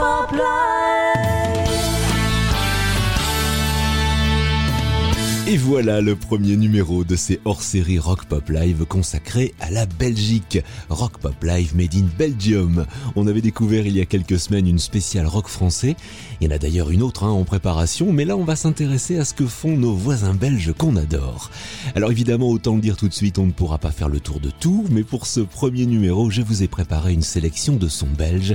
pop life. Et voilà le premier numéro de ces hors-série Rock Pop Live consacré à la Belgique. Rock Pop Live made in Belgium. On avait découvert il y a quelques semaines une spéciale rock français. Il y en a d'ailleurs une autre hein, en préparation, mais là on va s'intéresser à ce que font nos voisins belges qu'on adore. Alors évidemment, autant le dire tout de suite, on ne pourra pas faire le tour de tout, mais pour ce premier numéro, je vous ai préparé une sélection de sons belges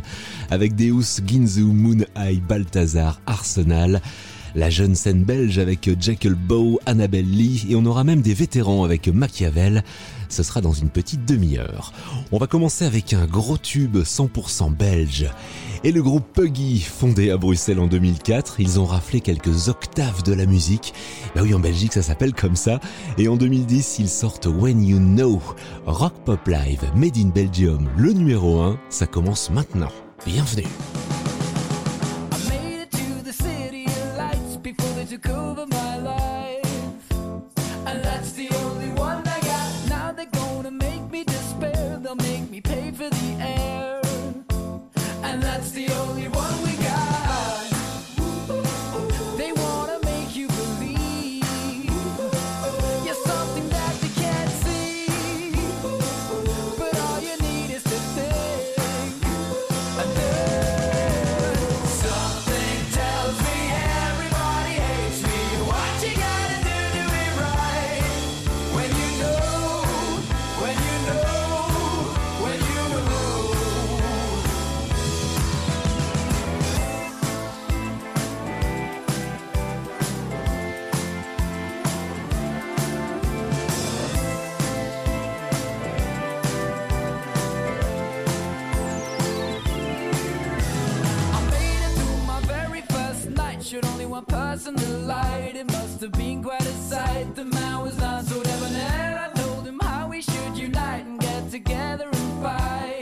avec Deus, Ginzu, Moon Eye, Balthazar, Arsenal la jeune scène belge avec Jekyll Bow, Annabelle Lee et on aura même des vétérans avec Machiavel. Ce sera dans une petite demi-heure. On va commencer avec un gros tube 100% belge. Et le groupe Puggy, fondé à Bruxelles en 2004, ils ont raflé quelques octaves de la musique. Bah oui, en Belgique, ça s'appelle comme ça. Et en 2010, ils sortent When You Know, Rock Pop Live, Made in Belgium, le numéro 1. Ça commence maintenant. Bienvenue. took over my life. Should only one person to light. It must have been quite a sight. The man was not so debonair. I told him how we should unite and get together and fight.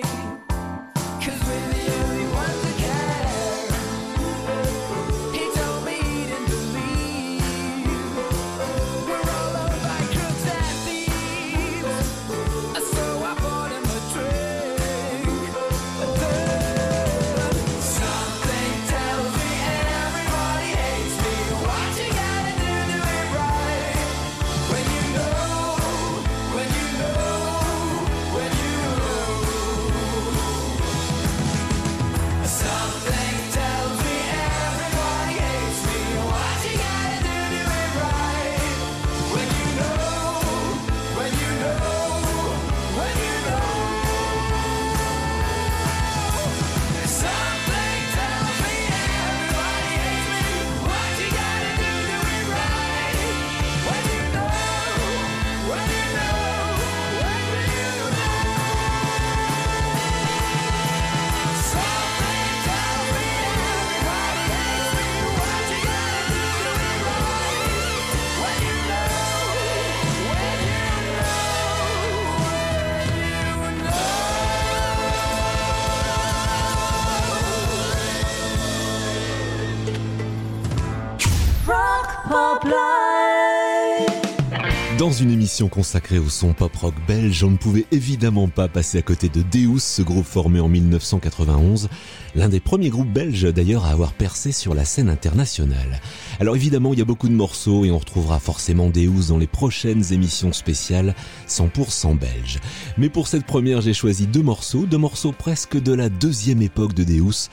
Une émission consacrée au son pop-rock belge, on ne pouvait évidemment pas passer à côté de Deus, ce groupe formé en 1991, l'un des premiers groupes belges d'ailleurs à avoir percé sur la scène internationale. Alors évidemment, il y a beaucoup de morceaux et on retrouvera forcément Deus dans les prochaines émissions spéciales 100% belges. Mais pour cette première, j'ai choisi deux morceaux, deux morceaux presque de la deuxième époque de Deus.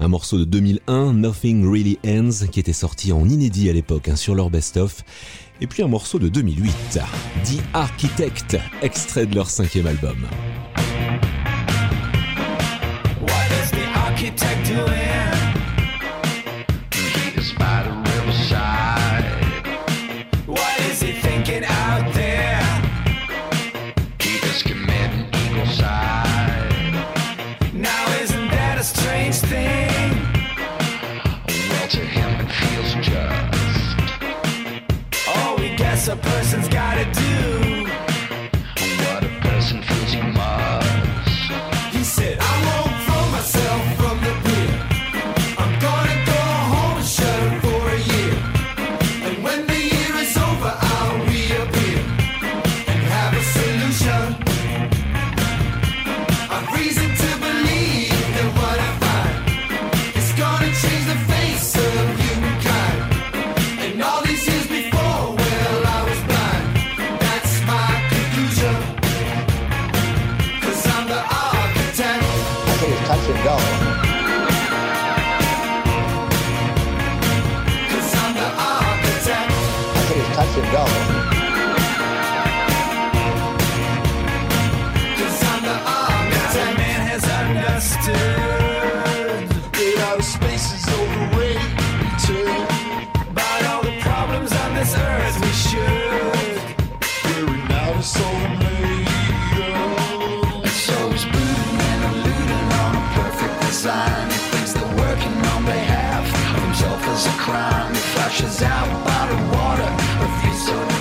Un morceau de 2001, Nothing Really Ends, qui était sorti en inédit à l'époque hein, sur leur best-of et puis un morceau de 2008, The Architect, extrait de leur cinquième album. is a crime. It flashes out by the water. Refuse to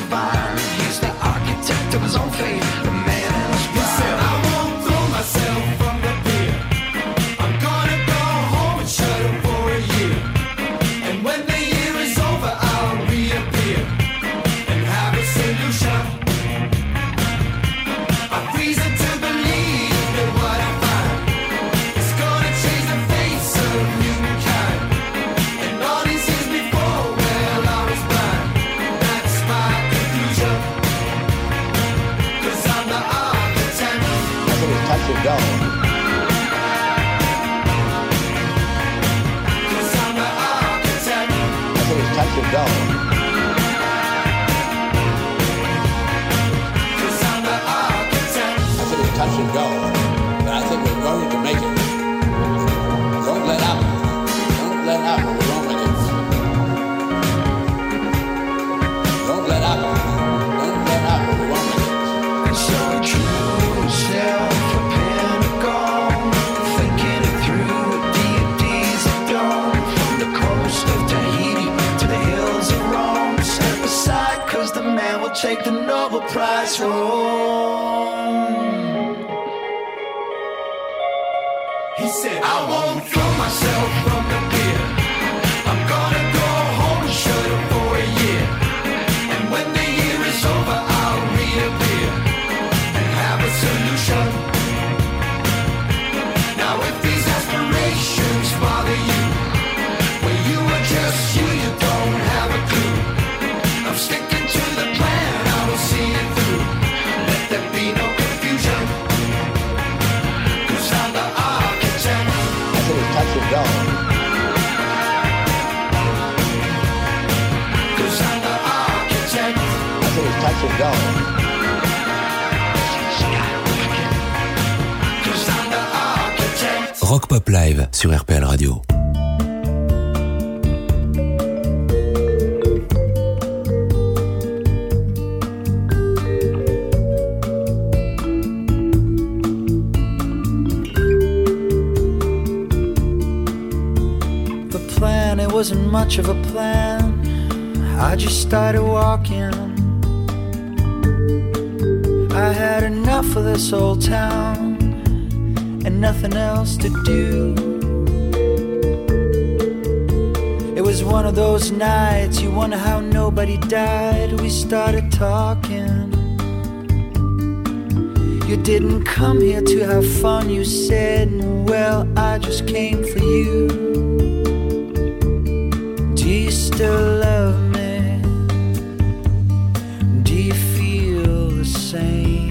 I chose. Pop Live sur RPL Radio. The plan, it wasn't much of a plan. I just started walking. I had enough of this old town and nothing else to do. It was one of those nights you wonder how nobody died. We started talking. You didn't come here to have fun, you said. Well, I just came for you. Do you still love me? Do you feel the same?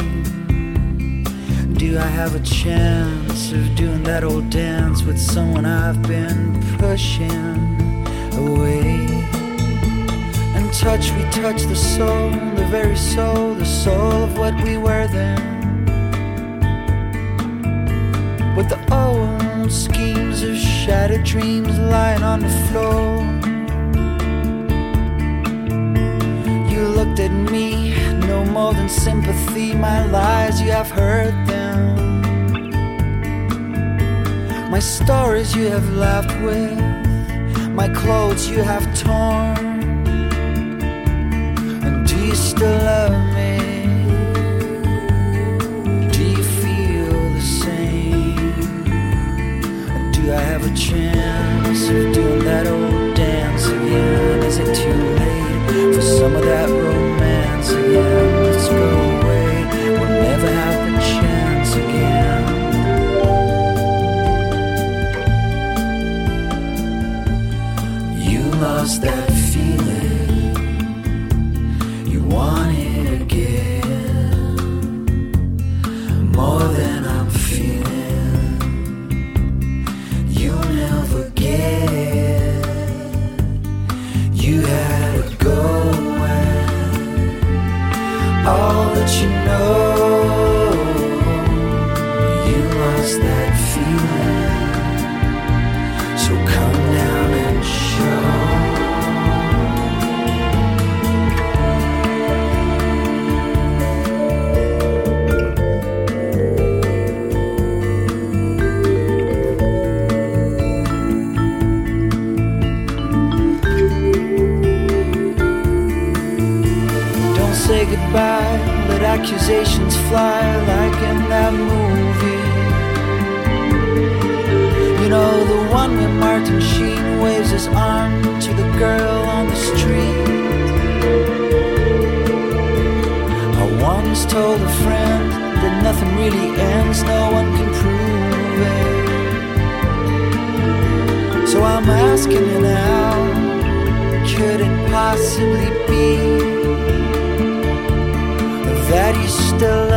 Do I have a chance of doing that old dance with someone I've been pushing away? And touch, we touch the soul, the very soul, the soul of what we were then. With the old schemes of shattered dreams lying on the floor. You looked at me, no more than sympathy. My lies, you have heard them. My stories you have left with, my clothes you have torn. And do you still love me? Do you feel the same? Do I have a chance of doing that old dance again? Is it too late for some of that romance again? Accusations fly like in that movie. You know, the one where Martin Sheen waves his arm to the girl on the street. I once told a friend that nothing really ends, no one can prove it. So I'm asking you now, could it possibly be still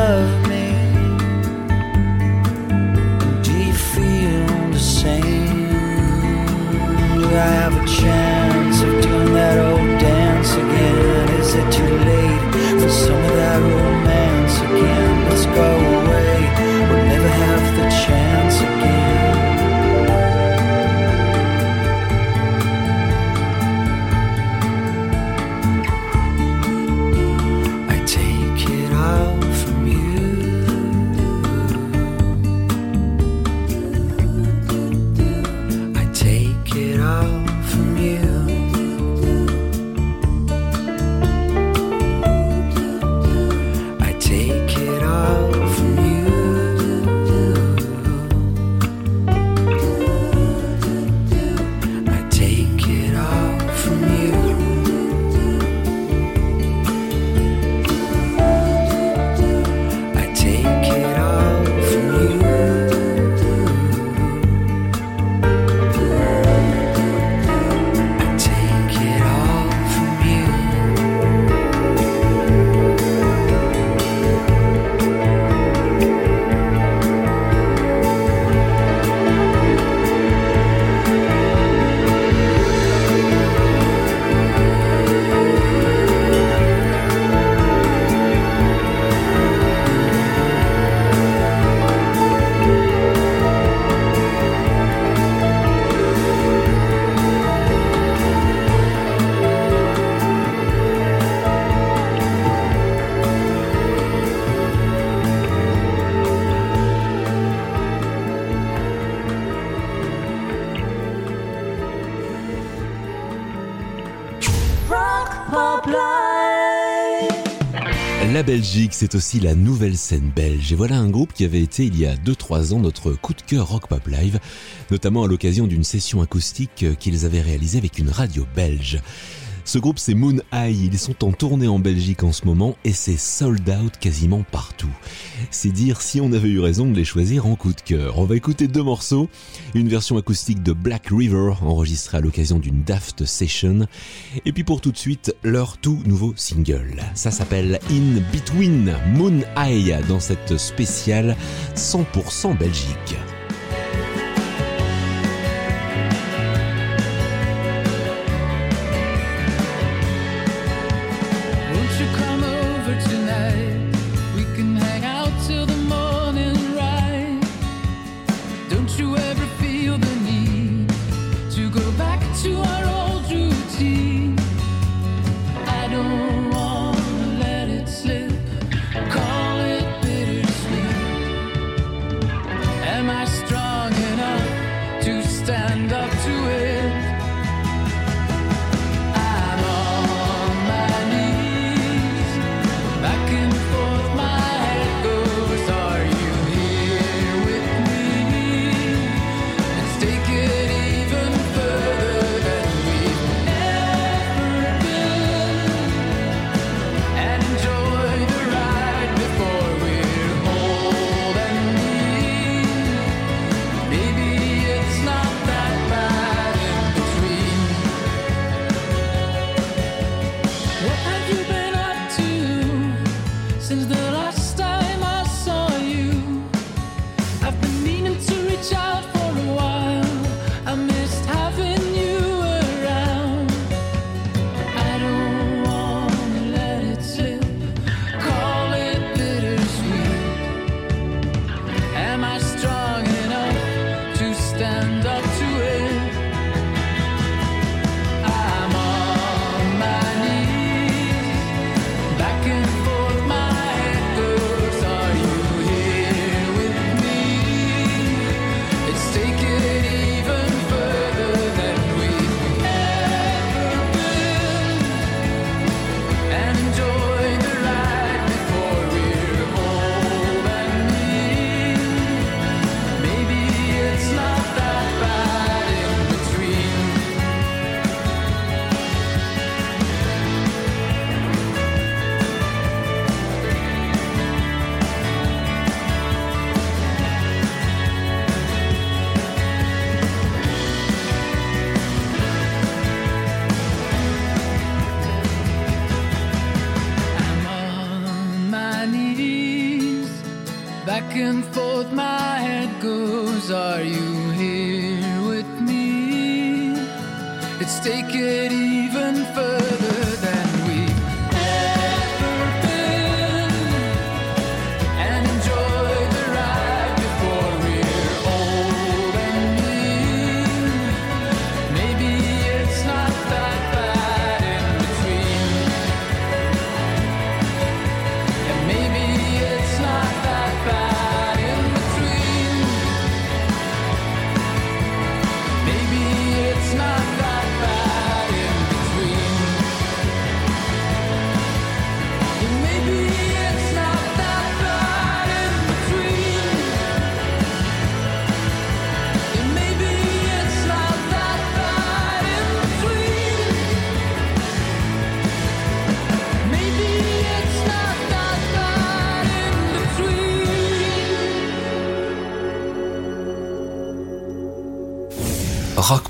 Belgique, c'est aussi la nouvelle scène belge. Et voilà un groupe qui avait été il y a 2-3 ans notre coup de cœur Rock Pop Live, notamment à l'occasion d'une session acoustique qu'ils avaient réalisée avec une radio belge. Ce groupe c'est Moon Eye, ils sont en tournée en Belgique en ce moment et c'est sold out quasiment partout. C'est dire si on avait eu raison de les choisir en coup de cœur. On va écouter deux morceaux, une version acoustique de Black River enregistrée à l'occasion d'une Daft Session et puis pour tout de suite leur tout nouveau single. Ça s'appelle In Between Moon Eye dans cette spéciale 100% Belgique.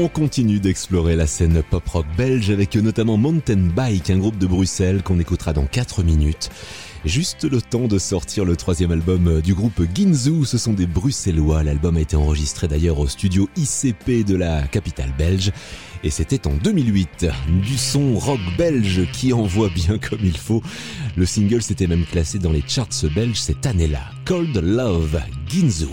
On continue d'explorer la scène pop-rock belge avec notamment Mountain Bike, un groupe de Bruxelles qu'on écoutera dans 4 minutes. Juste le temps de sortir le troisième album du groupe Ginzu, ce sont des Bruxellois. L'album a été enregistré d'ailleurs au studio ICP de la capitale belge et c'était en 2008. Du son rock belge qui envoie bien comme il faut. Le single s'était même classé dans les charts belges cette année-là. Cold Love, Ginzu.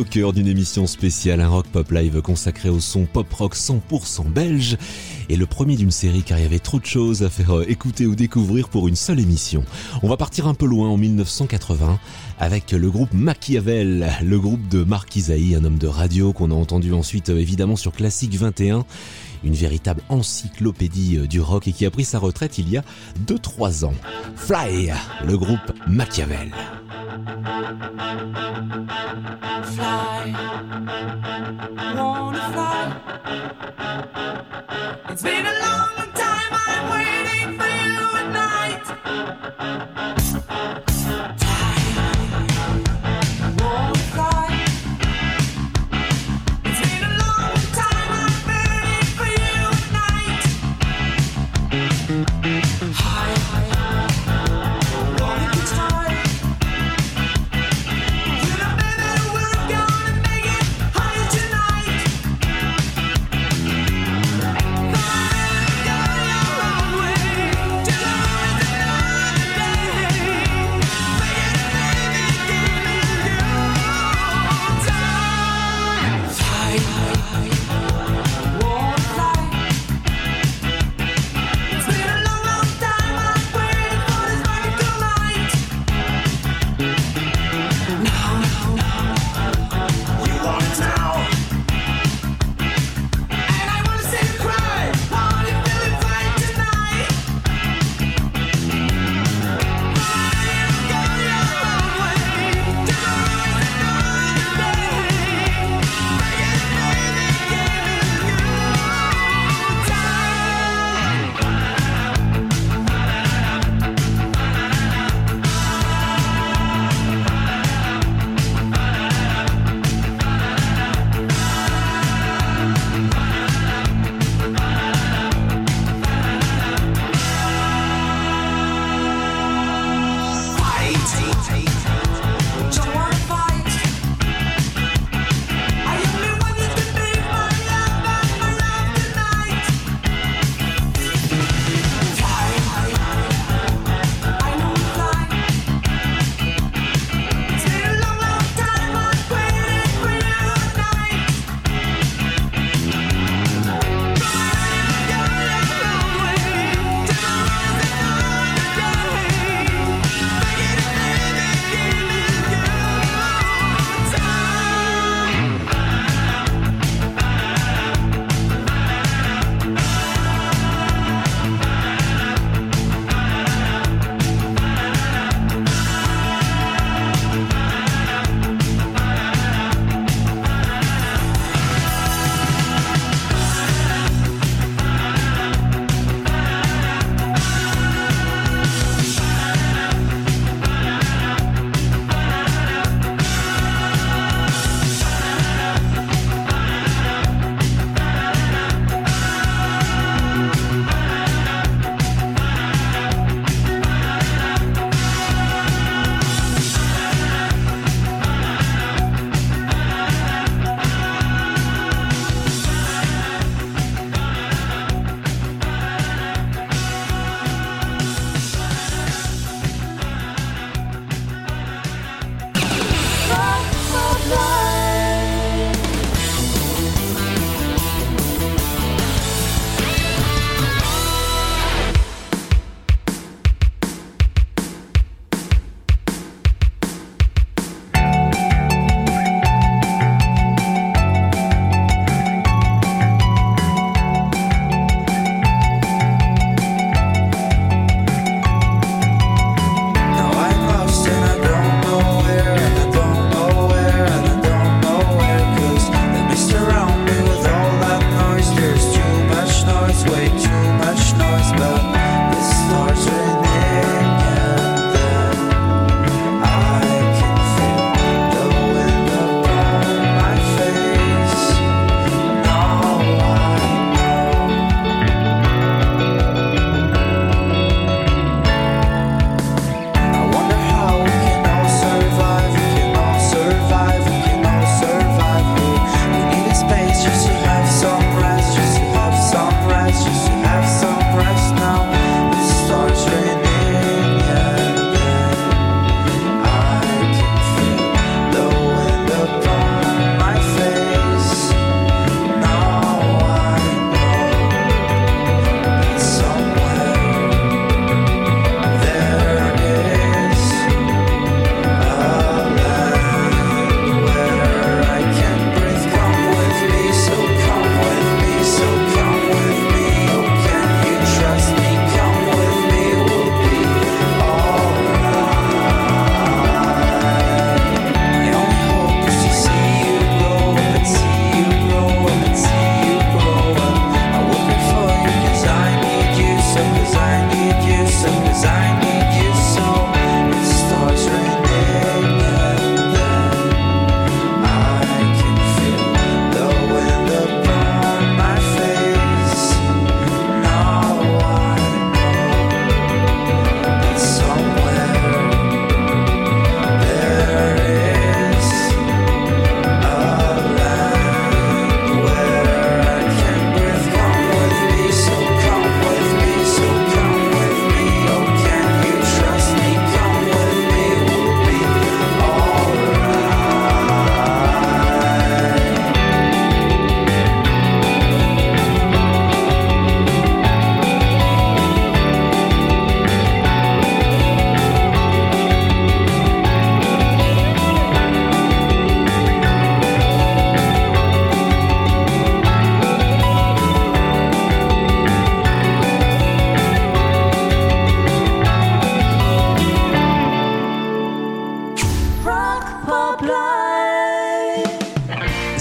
Au cœur d'une émission spéciale, un rock pop live consacré au son pop rock 100% belge et le premier d'une série car il y avait trop de choses à faire euh, écouter ou découvrir pour une seule émission. On va partir un peu loin en 1980 avec le groupe Machiavel, le groupe de Marc Isaïe, un homme de radio qu'on a entendu ensuite euh, évidemment sur Classique 21 une véritable encyclopédie euh, du rock et qui a pris sa retraite il y a 2-3 ans. Fly, le groupe Machiavel. fly. Wanna fly? It's been a long time I'm waiting for you at night. Fly.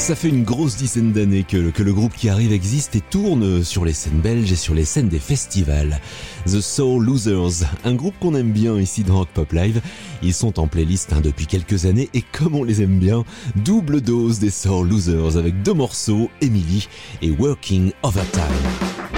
Ça fait une grosse dizaine d'années que, le groupe qui arrive existe et tourne sur les scènes belges et sur les scènes des festivals. The Soul Losers, un groupe qu'on aime bien ici dans Rock Pop Live. Ils sont en playlist hein, depuis quelques années et comme on les aime bien, double dose des Soul Losers avec deux morceaux, Emily et Working Overtime.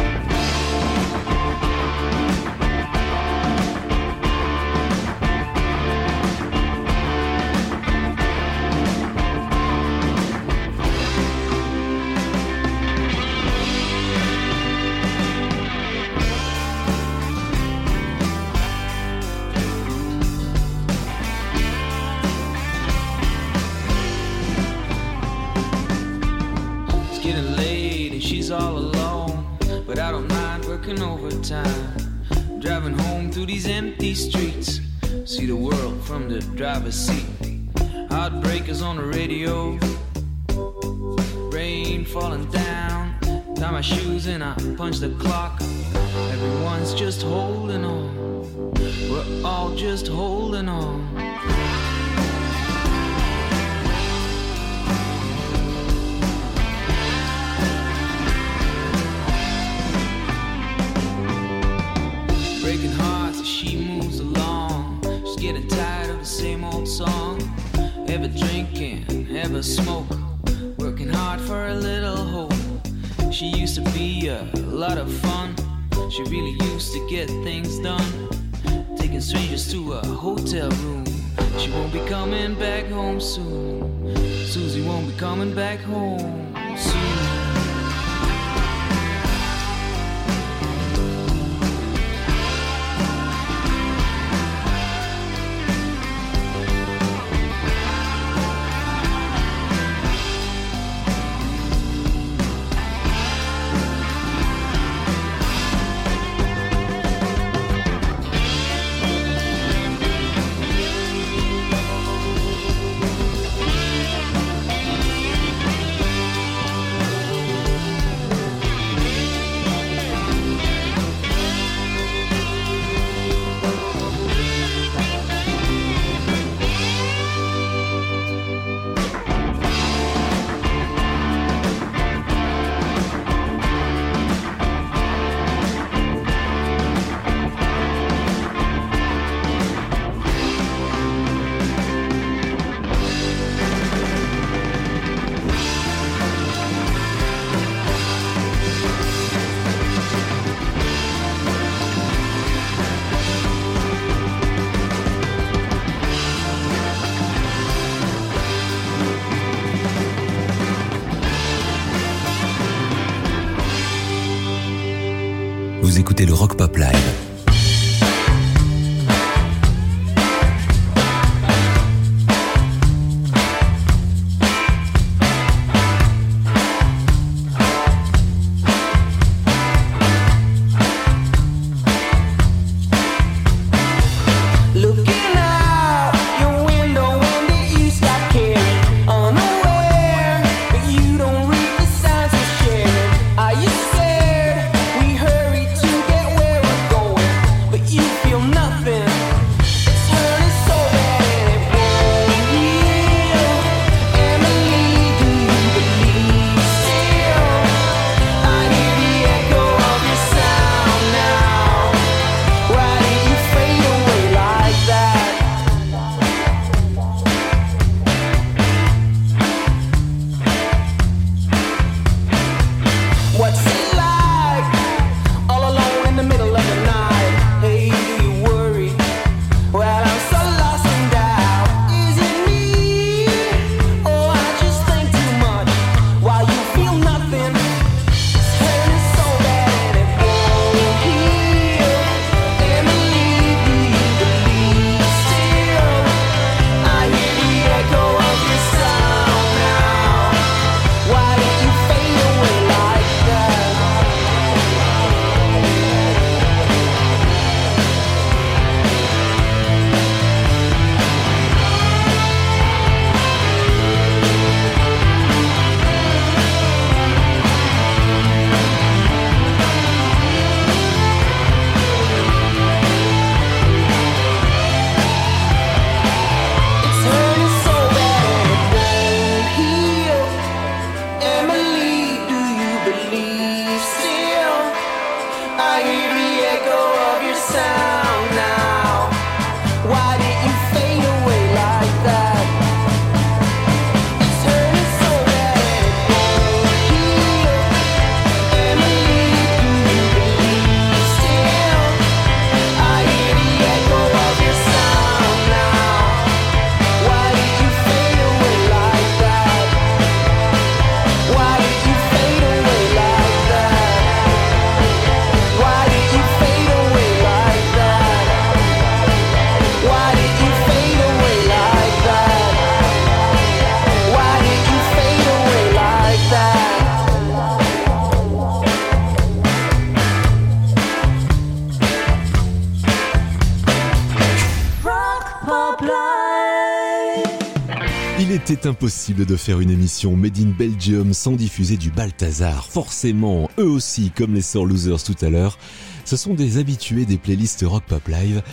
Était impossible de faire une émission Made in Belgium sans diffuser du Balthazar. Forcément, eux aussi, comme les Sœurs Losers tout à l'heure, ce sont des habitués des playlists Rock Pop Live.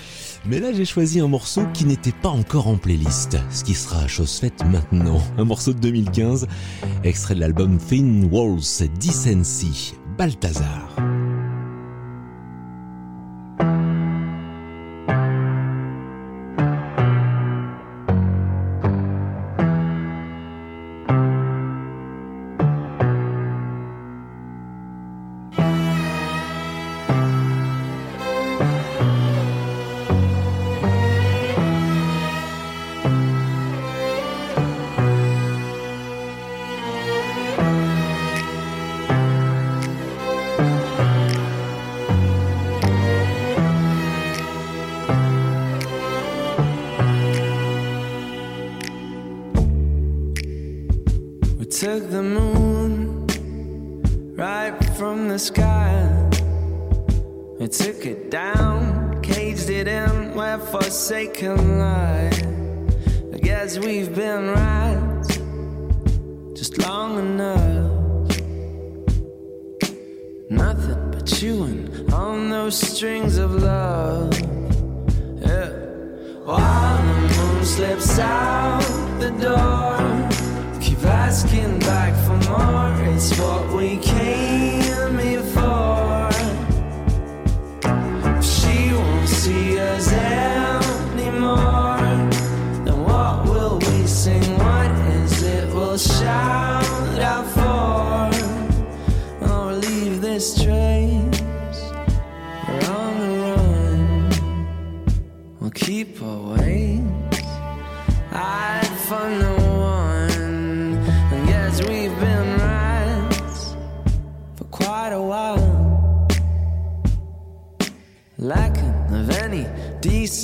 Mais là, j'ai choisi un morceau qui n'était pas encore en playlist, ce qui sera chose faite maintenant. Un morceau de 2015, extrait de l'album Thin Walls Decency, Balthazar.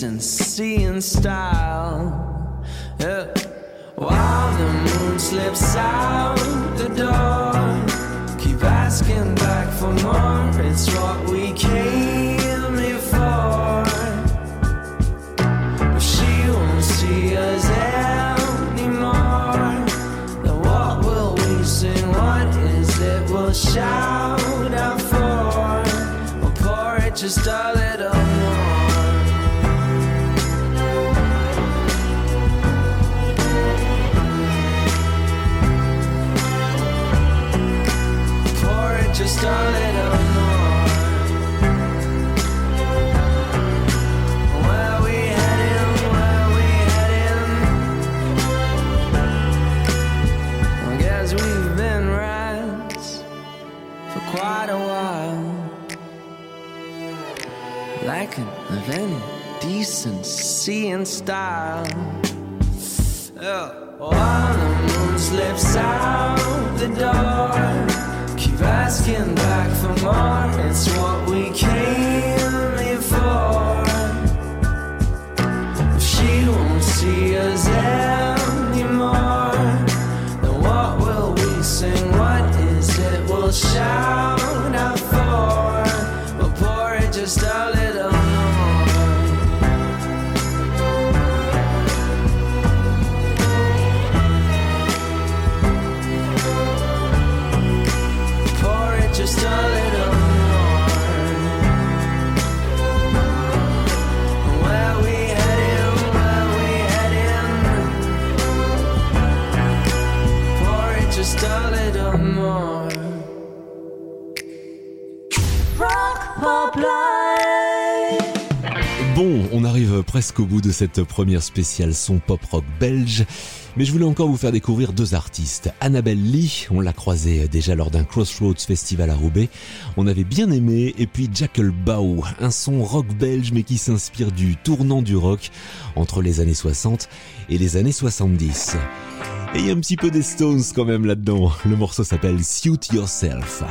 Decency and style. Yeah. While the moon slips out the door, keep asking back for more. It's what we came here for. If she won't see us anymore, then what will we sing? What is it we'll shout out for? We'll pour it just a of any decency and style. Oh, yeah. While the moon slips out the door, keep asking back for more. It's what we came presque au bout de cette première spéciale son pop rock belge, mais je voulais encore vous faire découvrir deux artistes. Annabelle Lee, on l'a croisée déjà lors d'un Crossroads Festival à Roubaix, on avait bien aimé, et puis Jackal Bow, un son rock belge mais qui s'inspire du tournant du rock entre les années 60 et les années 70. Et il y a un petit peu des Stones quand même là-dedans, le morceau s'appelle Suit Yourself.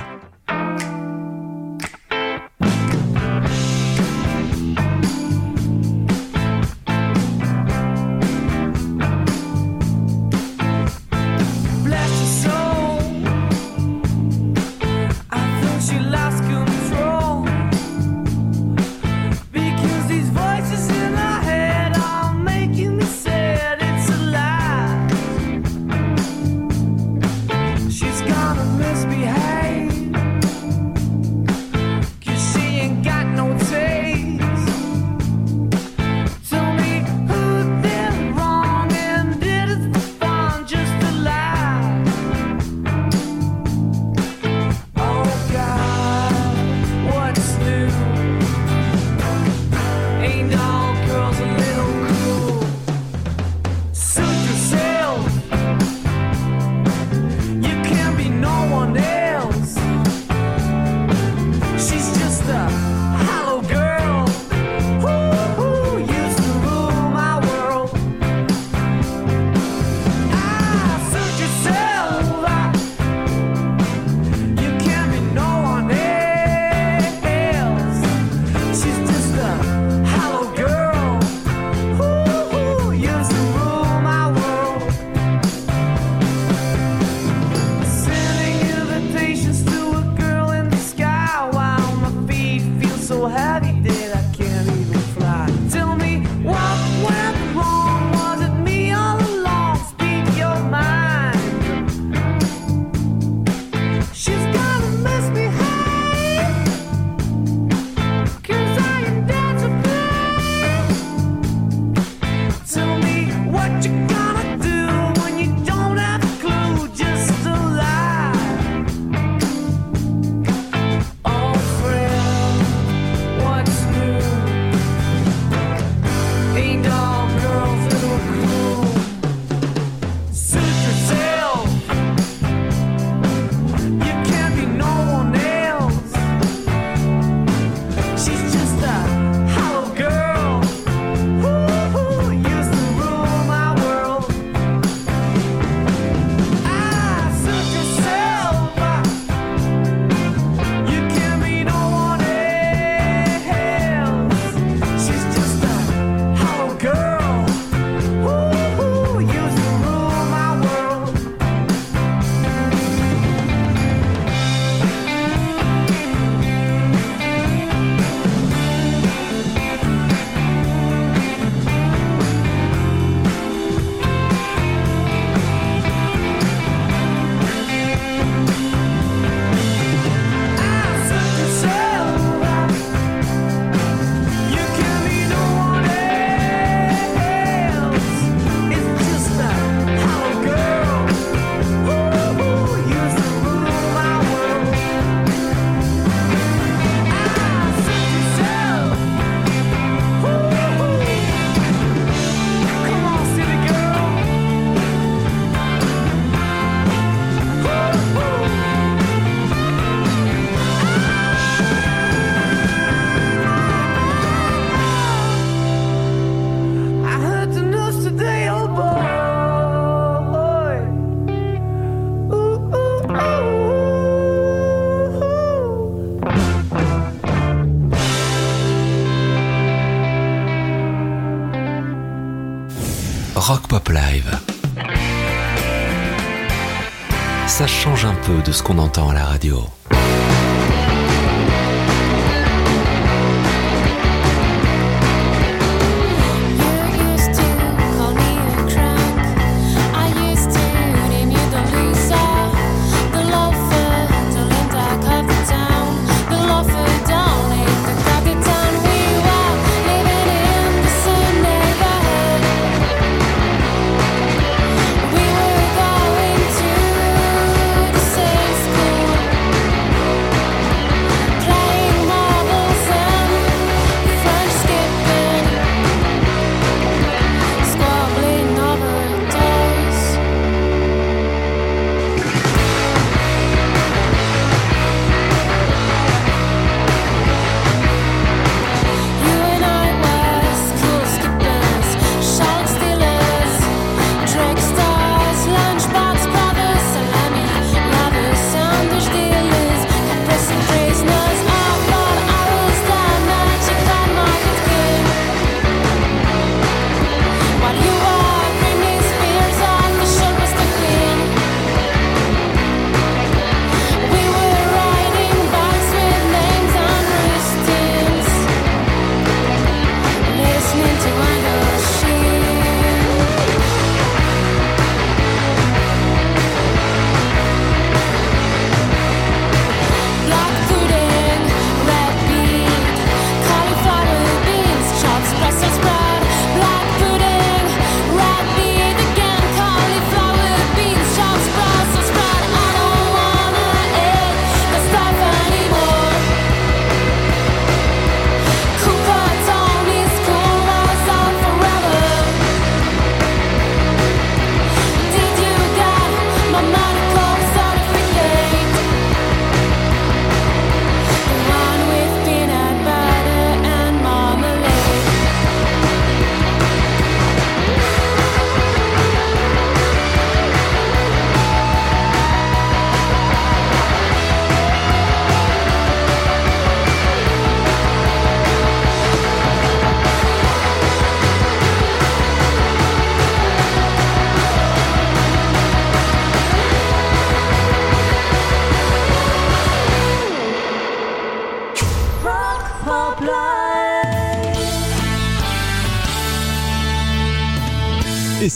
ce qu'on entend à la radio.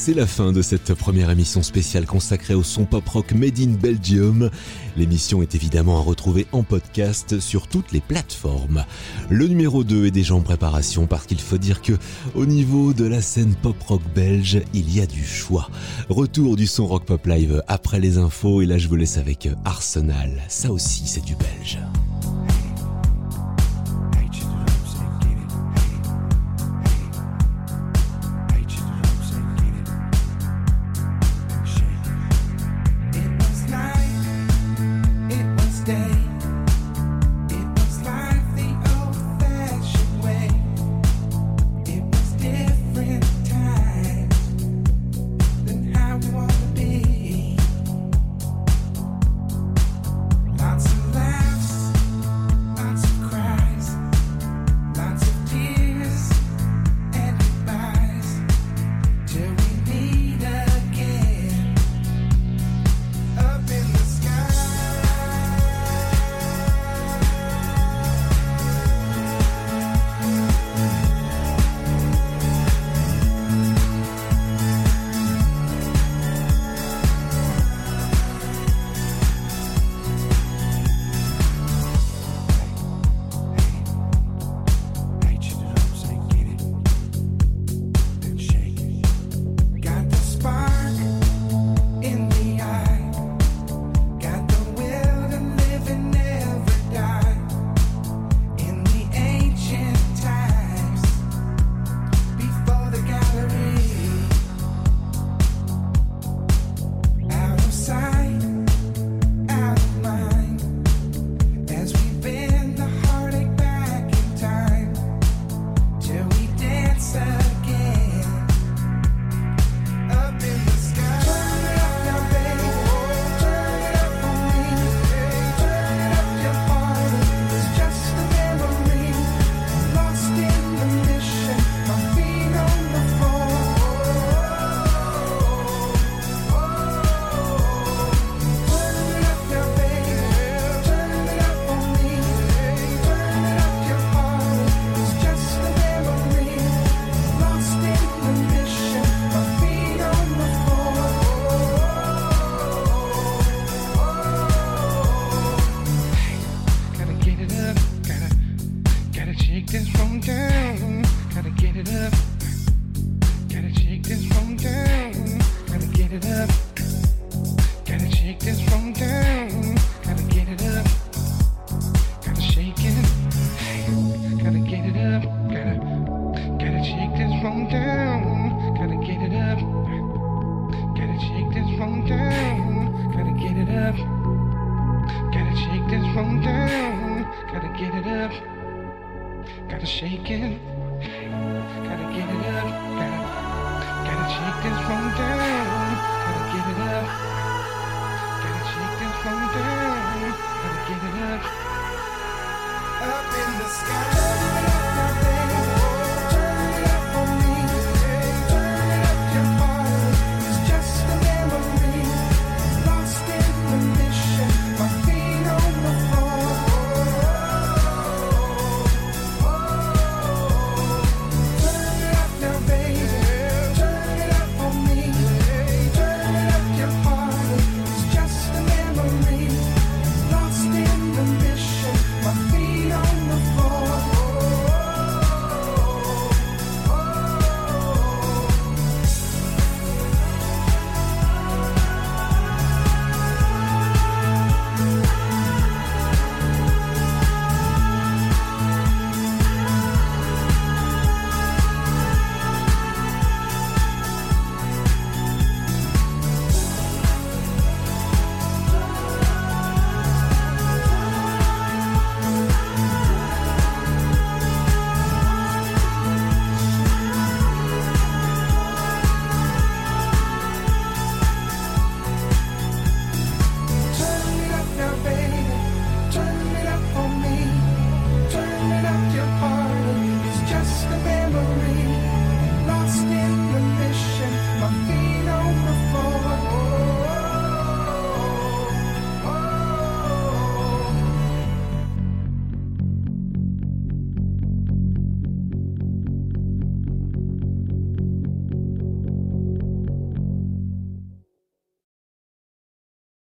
c'est la fin de cette première émission spéciale consacrée au son pop rock Made in Belgium. L'émission est évidemment à retrouver en podcast sur toutes les plateformes. Le numéro 2 est déjà en préparation parce qu'il faut dire que au niveau de la scène pop rock belge, il y a du choix. Retour du son rock pop live après les infos et là je vous laisse avec Arsenal. Ça aussi c'est du belge.